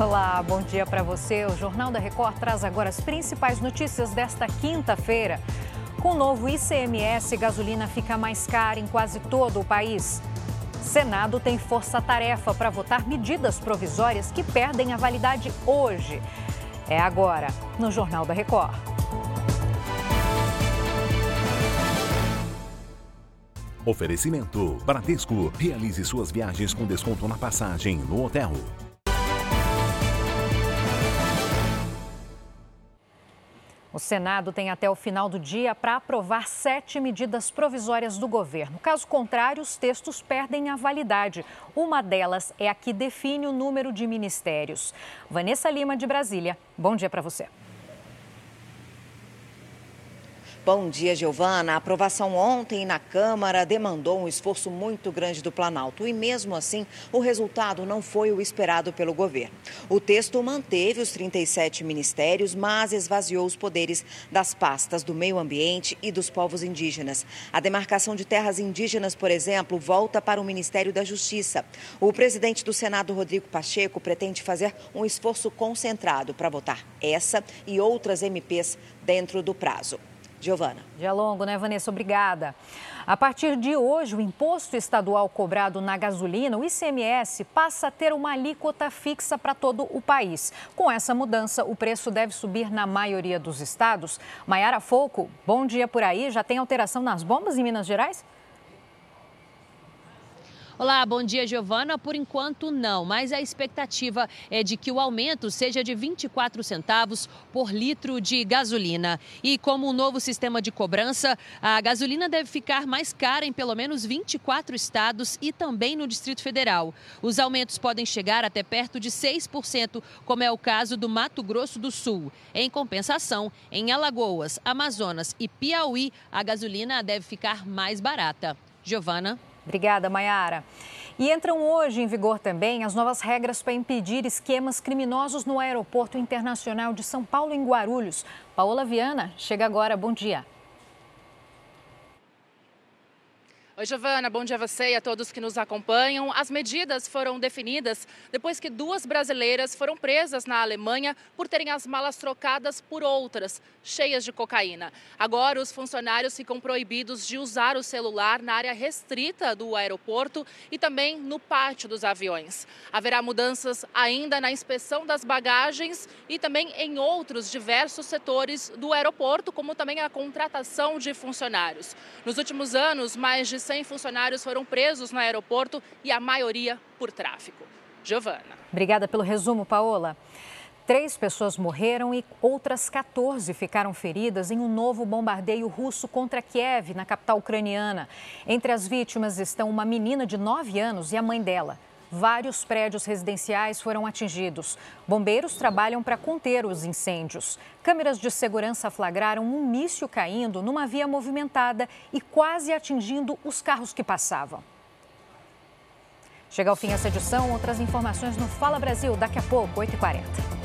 Olá, bom dia para você. O Jornal da Record traz agora as principais notícias desta quinta-feira. Com o novo ICMS, gasolina fica mais cara em quase todo o país. Senado tem força-tarefa para votar medidas provisórias que perdem a validade hoje. É agora, no Jornal da Record. Oferecimento: Bradesco. Realize suas viagens com desconto na passagem no hotel. O Senado tem até o final do dia para aprovar sete medidas provisórias do governo. Caso contrário, os textos perdem a validade. Uma delas é a que define o número de ministérios. Vanessa Lima, de Brasília. Bom dia para você. Bom dia, Giovana. A aprovação ontem na Câmara demandou um esforço muito grande do Planalto e, mesmo assim, o resultado não foi o esperado pelo governo. O texto manteve os 37 ministérios, mas esvaziou os poderes das pastas do meio ambiente e dos povos indígenas. A demarcação de terras indígenas, por exemplo, volta para o Ministério da Justiça. O presidente do Senado, Rodrigo Pacheco, pretende fazer um esforço concentrado para votar essa e outras MPs dentro do prazo. Giovana. Dia longo, né, Vanessa? Obrigada. A partir de hoje, o imposto estadual cobrado na gasolina, o ICMS, passa a ter uma alíquota fixa para todo o país. Com essa mudança, o preço deve subir na maioria dos estados. Maiara Folco, bom dia por aí. Já tem alteração nas bombas em Minas Gerais? Olá, bom dia, Giovana. Por enquanto, não, mas a expectativa é de que o aumento seja de 24 centavos por litro de gasolina. E como o um novo sistema de cobrança, a gasolina deve ficar mais cara em pelo menos 24 estados e também no Distrito Federal. Os aumentos podem chegar até perto de 6%, como é o caso do Mato Grosso do Sul. Em compensação, em Alagoas, Amazonas e Piauí, a gasolina deve ficar mais barata. Giovana. Obrigada, Mayara. E entram hoje em vigor também as novas regras para impedir esquemas criminosos no Aeroporto Internacional de São Paulo, em Guarulhos. Paola Viana, chega agora. Bom dia. Oi, Giovana, bom dia a você e a todos que nos acompanham. As medidas foram definidas depois que duas brasileiras foram presas na Alemanha por terem as malas trocadas por outras, cheias de cocaína. Agora, os funcionários ficam proibidos de usar o celular na área restrita do aeroporto e também no pátio dos aviões. Haverá mudanças ainda na inspeção das bagagens e também em outros diversos setores do aeroporto, como também a contratação de funcionários. Nos últimos anos, mais de 100 funcionários foram presos no aeroporto e a maioria por tráfico. Giovana. Obrigada pelo resumo, Paola. Três pessoas morreram e outras 14 ficaram feridas em um novo bombardeio russo contra Kiev, na capital ucraniana. Entre as vítimas estão uma menina de 9 anos e a mãe dela. Vários prédios residenciais foram atingidos. Bombeiros trabalham para conter os incêndios. Câmeras de segurança flagraram um míssil caindo numa via movimentada e quase atingindo os carros que passavam. Chega ao fim essa edição. Outras informações no Fala Brasil daqui a pouco, 8h40.